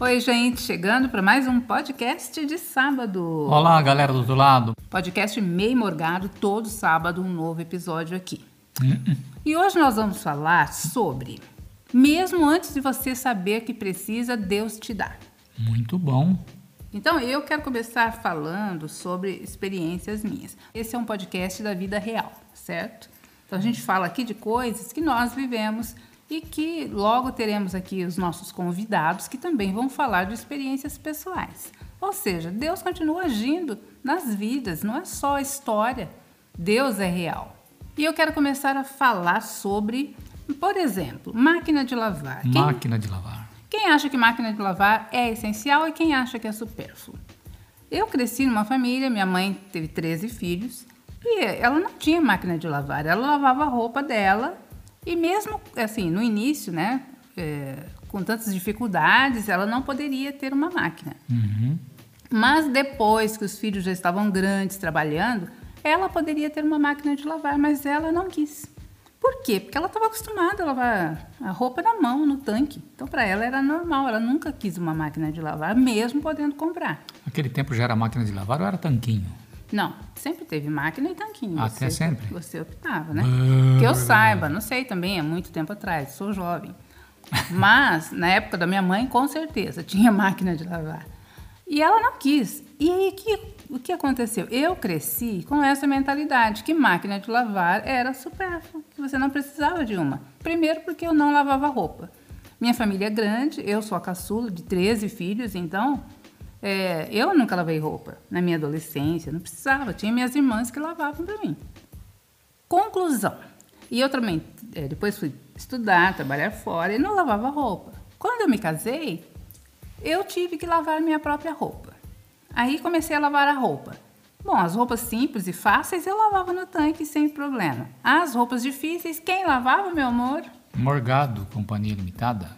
Oi, gente, chegando para mais um podcast de sábado. Olá, galera do outro lado. Podcast meio morgado, todo sábado um novo episódio aqui. E hoje nós vamos falar sobre mesmo antes de você saber que precisa, Deus te dá. Muito bom. Então, eu quero começar falando sobre experiências minhas. Esse é um podcast da vida real, certo? Então, a gente fala aqui de coisas que nós vivemos e que logo teremos aqui os nossos convidados que também vão falar de experiências pessoais. Ou seja, Deus continua agindo nas vidas, não é só história. Deus é real. E eu quero começar a falar sobre, por exemplo, máquina de lavar. Quem, máquina de lavar. Quem acha que máquina de lavar é essencial e quem acha que é supérfluo? Eu cresci numa família, minha mãe teve 13 filhos e ela não tinha máquina de lavar, ela lavava a roupa dela e mesmo assim, no início, né, é, com tantas dificuldades, ela não poderia ter uma máquina. Uhum. Mas depois que os filhos já estavam grandes, trabalhando, ela poderia ter uma máquina de lavar, mas ela não quis. Por quê? Porque ela estava acostumada a lavar a roupa na mão, no tanque. Então, para ela era normal, ela nunca quis uma máquina de lavar, mesmo podendo comprar. Naquele tempo já era máquina de lavar ou era tanquinho? Não, sempre teve máquina e tanquinho. Até você, sempre? Você optava, né? Uh, que eu saiba, não sei também, é muito tempo atrás, sou jovem. Mas, na época da minha mãe, com certeza, tinha máquina de lavar. E ela não quis. E aí, que, o que aconteceu? Eu cresci com essa mentalidade, que máquina de lavar era supérflua, que você não precisava de uma. Primeiro porque eu não lavava roupa. Minha família é grande, eu sou a caçula de 13 filhos, então é, eu nunca lavei roupa na minha adolescência, não precisava. Tinha minhas irmãs que lavavam para mim. Conclusão. E eu também, é, depois fui estudar, trabalhar fora e não lavava roupa. Quando eu me casei, eu tive que lavar minha própria roupa. Aí comecei a lavar a roupa. Bom, as roupas simples e fáceis eu lavava no tanque sem problema. As roupas difíceis, quem lavava, meu amor? Morgado, Companhia Limitada.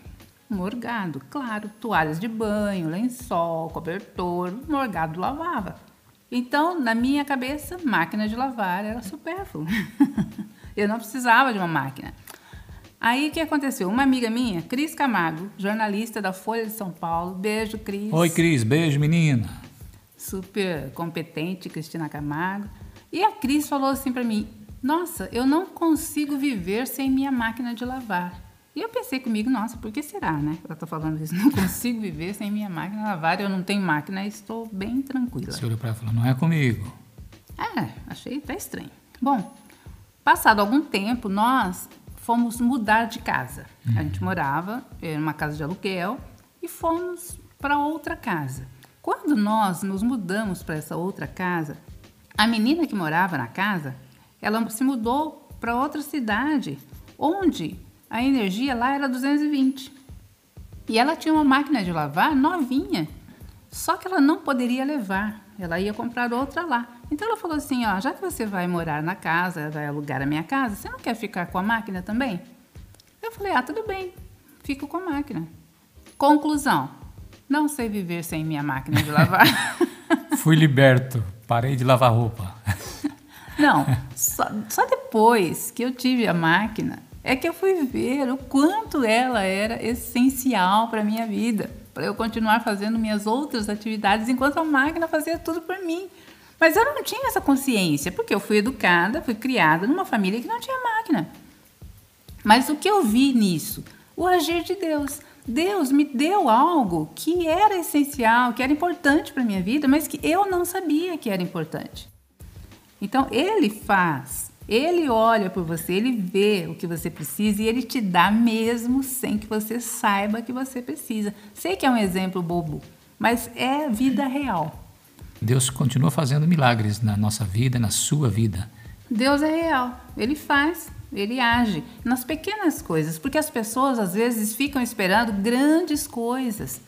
Morgado, claro, toalhas de banho, lençol, cobertor, Morgado lavava. Então, na minha cabeça, máquina de lavar era supérfluo. eu não precisava de uma máquina. Aí o que aconteceu? Uma amiga minha, Cris Camargo, jornalista da Folha de São Paulo, beijo, Cris. Oi, Cris, beijo, menina. Super competente, Cristina Camargo. E a Cris falou assim para mim: Nossa, eu não consigo viver sem minha máquina de lavar. E eu pensei comigo, nossa, por que será, né? Ela tá falando isso, não consigo viver sem minha máquina lavar, eu não tenho máquina estou bem tranquila. Você olhou para ela e falou, não é comigo. É, achei até estranho. Bom, passado algum tempo, nós fomos mudar de casa. Uhum. A gente morava em uma casa de aluguel e fomos para outra casa. Quando nós nos mudamos para essa outra casa, a menina que morava na casa, ela se mudou para outra cidade, onde a energia lá era 220. E ela tinha uma máquina de lavar novinha, só que ela não poderia levar, ela ia comprar outra lá. Então ela falou assim: ó, já que você vai morar na casa, vai alugar a minha casa, você não quer ficar com a máquina também? Eu falei: ah, tudo bem, fico com a máquina. Conclusão: não sei viver sem minha máquina de lavar. Fui liberto, parei de lavar roupa. Não, só, só depois que eu tive a máquina é que eu fui ver o quanto ela era essencial para minha vida, para eu continuar fazendo minhas outras atividades enquanto a máquina fazia tudo por mim. Mas eu não tinha essa consciência, porque eu fui educada, fui criada numa família que não tinha máquina. Mas o que eu vi nisso? O agir de Deus. Deus me deu algo que era essencial, que era importante para minha vida, mas que eu não sabia que era importante. Então, Ele faz ele olha por você, ele vê o que você precisa e ele te dá mesmo sem que você saiba que você precisa. Sei que é um exemplo bobo, mas é vida real. Deus continua fazendo milagres na nossa vida, na sua vida. Deus é real, ele faz, ele age nas pequenas coisas, porque as pessoas às vezes ficam esperando grandes coisas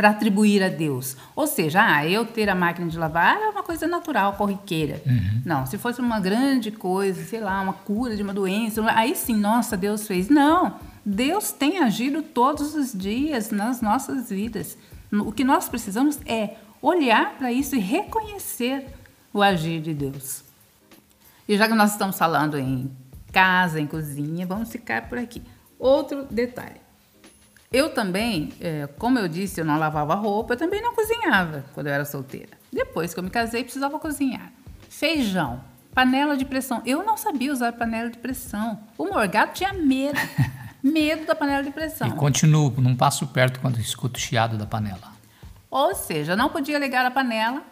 para atribuir a Deus. Ou seja, ah, eu ter a máquina de lavar é uma coisa natural, corriqueira. Uhum. Não, se fosse uma grande coisa, sei lá, uma cura de uma doença, aí sim, nossa, Deus fez. Não, Deus tem agido todos os dias nas nossas vidas. O que nós precisamos é olhar para isso e reconhecer o agir de Deus. E já que nós estamos falando em casa, em cozinha, vamos ficar por aqui. Outro detalhe. Eu também, é, como eu disse, eu não lavava roupa, eu também não cozinhava quando eu era solteira. Depois que eu me casei, precisava cozinhar. Feijão, panela de pressão. Eu não sabia usar panela de pressão. O Morgado tinha medo. medo da panela de pressão. E continuo, não passo perto quando escuto o chiado da panela. Ou seja, não podia ligar a panela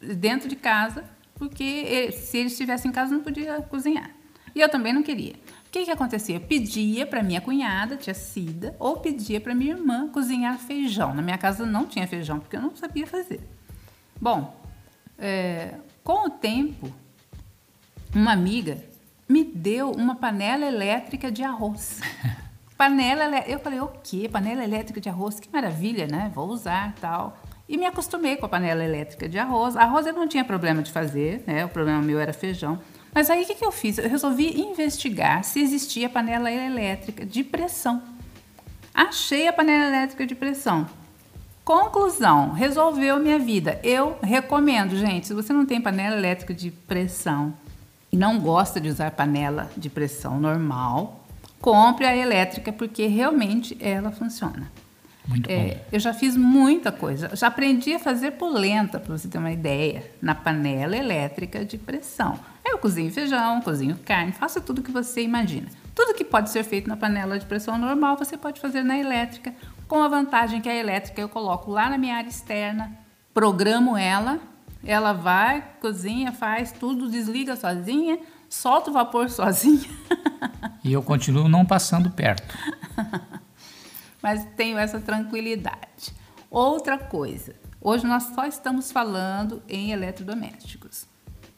dentro de casa, porque se ele estivesse em casa não podia cozinhar. E eu também não queria. O que, que acontecia? Eu pedia para minha cunhada, tia Cida, ou pedia para minha irmã cozinhar feijão. Na minha casa não tinha feijão, porque eu não sabia fazer. Bom, é, com o tempo, uma amiga me deu uma panela elétrica de arroz. panela, eu falei, o quê? Panela elétrica de arroz? Que maravilha, né? Vou usar, tal. E me acostumei com a panela elétrica de arroz. Arroz eu não tinha problema de fazer, né? O problema meu era feijão. Mas aí o que, que eu fiz? Eu resolvi investigar se existia panela elétrica de pressão. Achei a panela elétrica de pressão. Conclusão, resolveu minha vida. Eu recomendo, gente, se você não tem panela elétrica de pressão e não gosta de usar panela de pressão normal, compre a elétrica porque realmente ela funciona. Muito é, bom. Eu já fiz muita coisa. Já aprendi a fazer polenta, para você ter uma ideia, na panela elétrica de pressão. Eu cozinho feijão, cozinho carne, faço tudo que você imagina. Tudo que pode ser feito na panela de pressão normal, você pode fazer na elétrica, com a vantagem que a elétrica eu coloco lá na minha área externa, programo ela, ela vai, cozinha, faz tudo, desliga sozinha, solta o vapor sozinha. E eu continuo não passando perto. Mas tenho essa tranquilidade. Outra coisa, hoje nós só estamos falando em eletrodomésticos.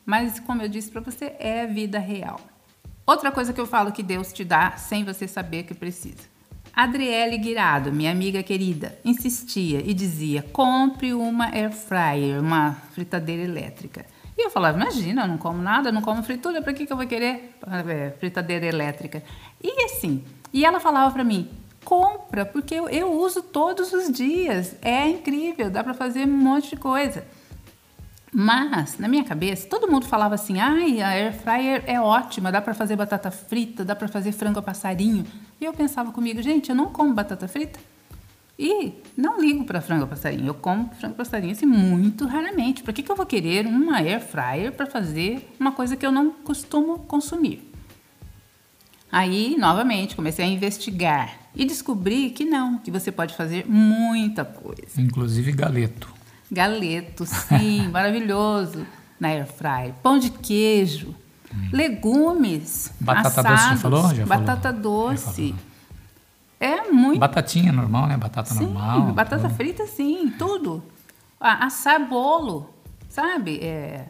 Mas, como eu disse para você, é vida real. Outra coisa que eu falo que Deus te dá sem você saber que precisa. Adriele Guirado, minha amiga querida, insistia e dizia: compre uma air fryer, uma fritadeira elétrica. E eu falava: imagina, eu não como nada, não como fritura, para que, que eu vou querer é, fritadeira elétrica? E assim, e ela falava para mim: compra, porque eu, eu uso todos os dias, é incrível, dá para fazer um monte de coisa. Mas, na minha cabeça, todo mundo falava assim: ai, a air fryer é ótima, dá para fazer batata frita, dá para fazer frango a passarinho. E eu pensava comigo: gente, eu não como batata frita. E não ligo para frango a passarinho, eu como frango a passarinho assim, muito raramente. Por que, que eu vou querer uma air fryer para fazer uma coisa que eu não costumo consumir? Aí, novamente, comecei a investigar e descobri que não, que você pode fazer muita coisa. Inclusive galeto. Galeto, sim, maravilhoso na air fry. Pão de queijo, hum. legumes, batata assados, doce, já falou? Já batata falou. doce. É muito. Batatinha normal, né? Batata sim, normal. Batata tudo. frita, sim, tudo. Ah, assar bolo, sabe? É,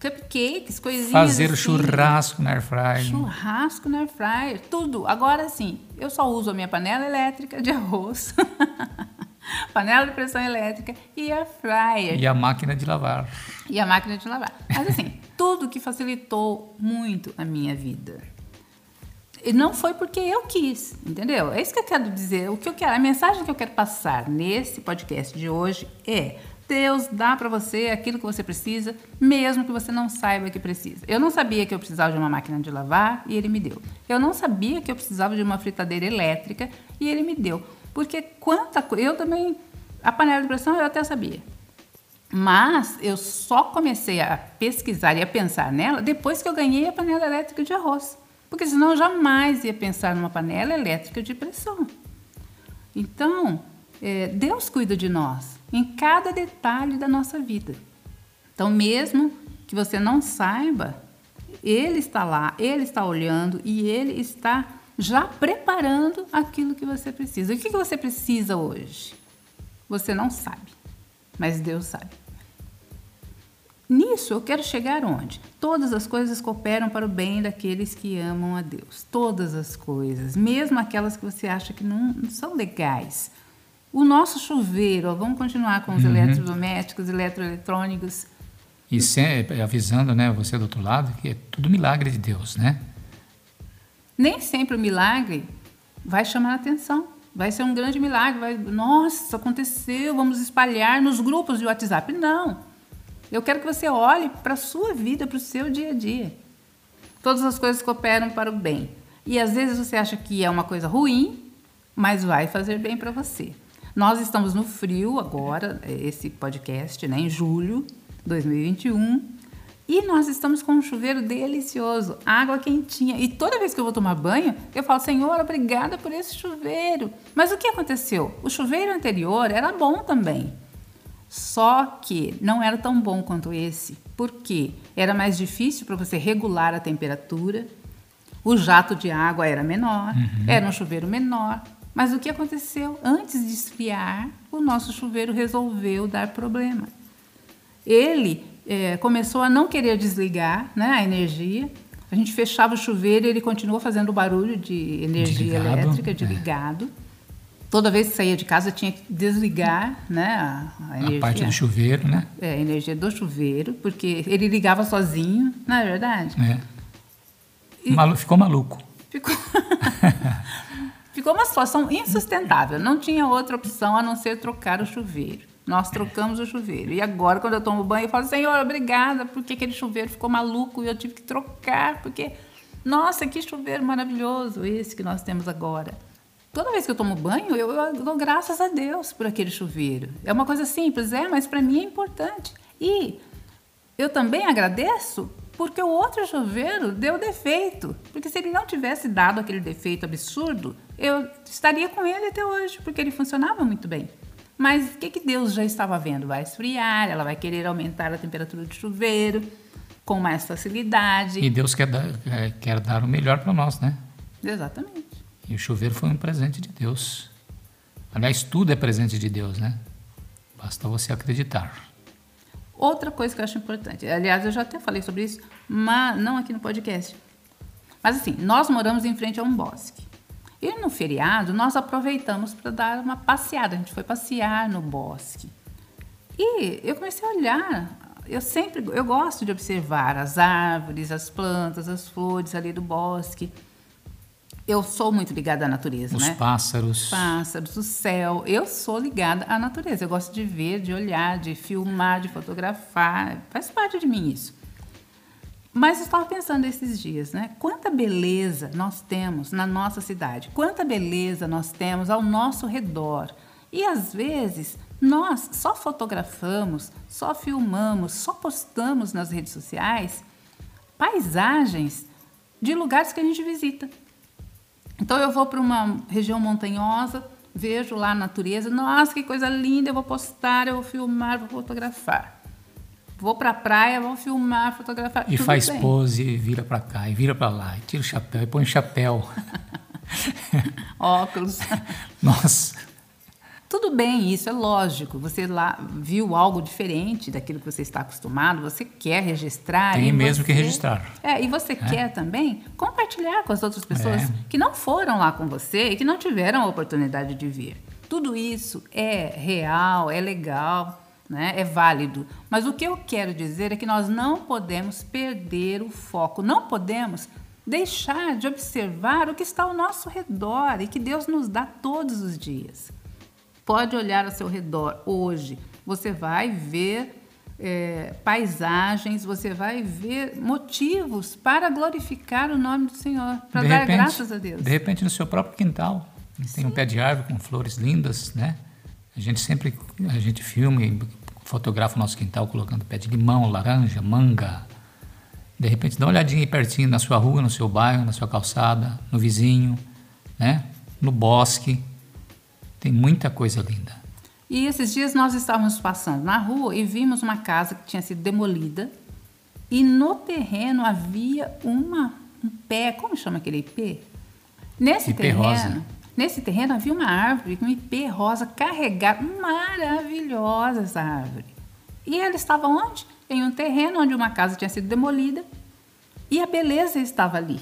cupcakes, coisinhas. Fazer assim. churrasco na air fryer. Churrasco na air fryer, tudo. Agora sim, eu só uso a minha panela elétrica de arroz. panela de pressão elétrica e a fryer. E a máquina de lavar. E a máquina de lavar. Mas assim, tudo que facilitou muito a minha vida. E não foi porque eu quis, entendeu? É isso que eu quero dizer. O que eu quero, a mensagem que eu quero passar nesse podcast de hoje é: Deus dá para você aquilo que você precisa, mesmo que você não saiba que precisa. Eu não sabia que eu precisava de uma máquina de lavar e ele me deu. Eu não sabia que eu precisava de uma fritadeira elétrica e ele me deu. Porque quanta eu também a panela de pressão eu até sabia. Mas eu só comecei a pesquisar e a pensar nela depois que eu ganhei a panela elétrica de arroz. Porque senão eu jamais ia pensar numa panela elétrica de pressão. Então, é, Deus cuida de nós em cada detalhe da nossa vida. Então, mesmo que você não saiba, Ele está lá, Ele está olhando e Ele está já preparando aquilo que você precisa. O que você precisa hoje? Você não sabe, mas Deus sabe. Nisso eu quero chegar onde? Todas as coisas cooperam para o bem daqueles que amam a Deus. Todas as coisas, mesmo aquelas que você acha que não, não são legais. O nosso chuveiro, ó, vamos continuar com os uhum. eletrodomésticos, eletroeletrônicos. E sempre avisando, né, você do outro lado, que é tudo milagre de Deus, né? Nem sempre o milagre vai chamar a atenção. Vai ser um grande milagre. Vai, Nossa, aconteceu, vamos espalhar nos grupos de WhatsApp. Não. Eu quero que você olhe para a sua vida, para o seu dia a dia. Todas as coisas cooperam para o bem. E às vezes você acha que é uma coisa ruim, mas vai fazer bem para você. Nós estamos no frio agora, esse podcast, né, em julho de 2021. E nós estamos com um chuveiro delicioso, água quentinha. E toda vez que eu vou tomar banho, eu falo, Senhor, obrigada por esse chuveiro. Mas o que aconteceu? O chuveiro anterior era bom também. Só que não era tão bom quanto esse. Por quê? Era mais difícil para você regular a temperatura. O jato de água era menor, uhum. era um chuveiro menor. Mas o que aconteceu? Antes de esfriar, o nosso chuveiro resolveu dar problema. Ele é, começou a não querer desligar né, a energia. A gente fechava o chuveiro e ele continuou fazendo barulho de energia elétrica, de é. ligado. Toda vez que saía de casa tinha que desligar né, a, a energia. A parte do chuveiro, né? É, a energia do chuveiro, porque ele ligava sozinho, não é verdade? É. E ficou maluco. Ficou... ficou uma situação insustentável. Não tinha outra opção a não ser trocar o chuveiro. Nós trocamos o chuveiro. E agora, quando eu tomo banho, eu falo, Senhor, obrigada, porque aquele chuveiro ficou maluco e eu tive que trocar, porque, nossa, que chuveiro maravilhoso esse que nós temos agora. Toda vez que eu tomo banho, eu, eu dou graças a Deus por aquele chuveiro. É uma coisa simples, é, mas para mim é importante. E eu também agradeço porque o outro chuveiro deu defeito. Porque se ele não tivesse dado aquele defeito absurdo, eu estaria com ele até hoje, porque ele funcionava muito bem. Mas o que, que Deus já estava vendo? Vai esfriar, ela vai querer aumentar a temperatura do chuveiro com mais facilidade. E Deus quer dar, é, quer dar o melhor para nós, né? Exatamente. E o chuveiro foi um presente de Deus. Aliás, tudo é presente de Deus, né? Basta você acreditar. Outra coisa que eu acho importante, aliás, eu já até falei sobre isso, mas não aqui no podcast. Mas assim, nós moramos em frente a um bosque. E no feriado, nós aproveitamos para dar uma passeada. A gente foi passear no bosque. E eu comecei a olhar. Eu sempre, eu gosto de observar as árvores, as plantas, as flores ali do bosque. Eu sou muito ligada à natureza, Os né? Os pássaros. Pássaros, o céu. Eu sou ligada à natureza. Eu gosto de ver, de olhar, de filmar, de fotografar. Faz parte de mim isso. Mas estava pensando esses dias, né? Quanta beleza nós temos na nossa cidade, quanta beleza nós temos ao nosso redor. E às vezes nós só fotografamos, só filmamos, só postamos nas redes sociais paisagens de lugares que a gente visita. Então eu vou para uma região montanhosa, vejo lá a natureza, nossa, que coisa linda, eu vou postar, eu vou filmar, vou fotografar. Vou para a praia, vou filmar, fotografar. E faz bem. pose, vira para cá, e vira para lá, e tira o chapéu, e põe o chapéu. Óculos. Nossa. Tudo bem, isso é lógico. Você lá viu algo diferente daquilo que você está acostumado, você quer registrar. Tem mesmo você, que registrar. É, e você é. quer também compartilhar com as outras pessoas é. que não foram lá com você e que não tiveram a oportunidade de vir. Tudo isso é real, é legal né? é válido. Mas o que eu quero dizer é que nós não podemos perder o foco, não podemos deixar de observar o que está ao nosso redor e que Deus nos dá todos os dias. Pode olhar ao seu redor hoje, você vai ver é, paisagens, você vai ver motivos para glorificar o nome do Senhor, para dar repente, graças a Deus. De repente, no seu próprio quintal, tem Sim. um pé de árvore com flores lindas, né? A gente sempre a gente filma e fotografa o nosso quintal colocando pé de limão, laranja, manga. De repente dá uma olhadinha aí pertinho na sua rua, no seu bairro, na sua calçada, no vizinho, né? No bosque. Tem muita coisa linda. E esses dias nós estávamos passando na rua e vimos uma casa que tinha sido demolida e no terreno havia uma um pé, como chama aquele ipê? Nesse ipê terreno, rosa. Nesse terreno havia uma árvore com ipê rosa carregada, maravilhosa essa árvore. E ela estava onde? Em um terreno onde uma casa tinha sido demolida e a beleza estava ali.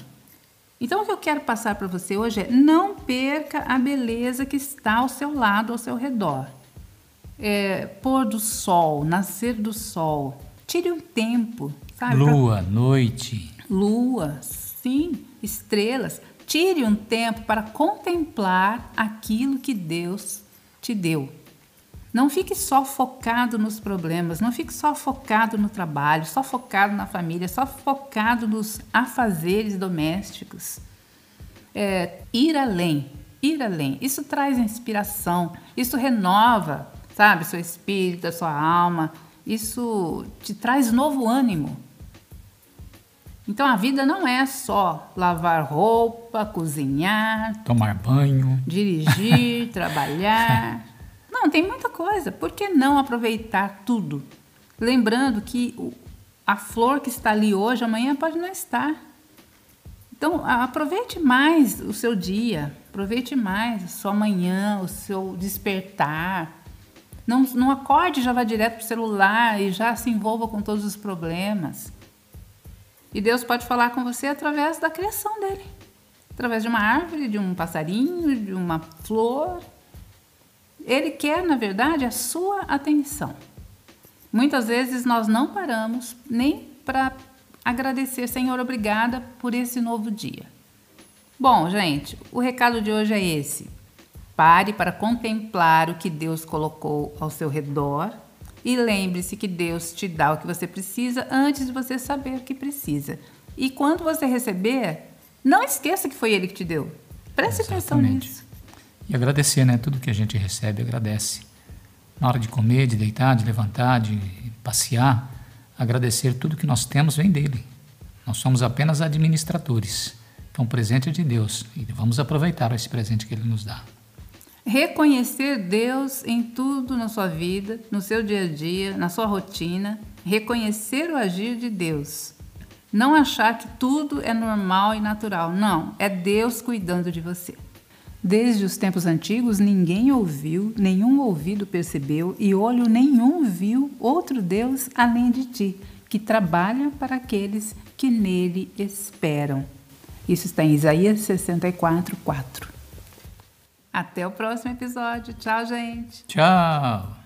Então o que eu quero passar para você hoje é não perca a beleza que está ao seu lado, ao seu redor. É, pôr do sol, nascer do sol. Tire um tempo, sabe? Lua, pra... noite. Lua, sim, estrelas. Tire um tempo para contemplar aquilo que Deus te deu. Não fique só focado nos problemas, não fique só focado no trabalho, só focado na família, só focado nos afazeres domésticos. É, ir além, ir além. Isso traz inspiração, isso renova, sabe, seu espírito, a sua alma. Isso te traz novo ânimo. Então a vida não é só lavar roupa, cozinhar, tomar banho, dirigir, trabalhar. Não, tem muita coisa. Por que não aproveitar tudo? Lembrando que a flor que está ali hoje, amanhã pode não estar. Então, aproveite mais o seu dia, aproveite mais a sua manhã, o seu despertar. Não, não acorde e já vá direto para o celular e já se envolva com todos os problemas. E Deus pode falar com você através da criação dele através de uma árvore, de um passarinho, de uma flor. Ele quer, na verdade, a sua atenção. Muitas vezes nós não paramos nem para agradecer, Senhor, obrigada por esse novo dia. Bom, gente, o recado de hoje é esse. Pare para contemplar o que Deus colocou ao seu redor e lembre-se que Deus te dá o que você precisa antes de você saber o que precisa. E quando você receber, não esqueça que foi Ele que te deu. Preste atenção nisso. E agradecer, né? Tudo que a gente recebe, agradece. Na hora de comer, de deitar, de levantar, de passear, agradecer tudo que nós temos vem dele. Nós somos apenas administradores. Então, o presente é de Deus e vamos aproveitar esse presente que ele nos dá. Reconhecer Deus em tudo na sua vida, no seu dia a dia, na sua rotina. Reconhecer o agir de Deus. Não achar que tudo é normal e natural. Não, é Deus cuidando de você. Desde os tempos antigos, ninguém ouviu, nenhum ouvido percebeu e olho nenhum viu outro Deus além de ti, que trabalha para aqueles que nele esperam. Isso está em Isaías 64, 4. Até o próximo episódio. Tchau, gente. Tchau.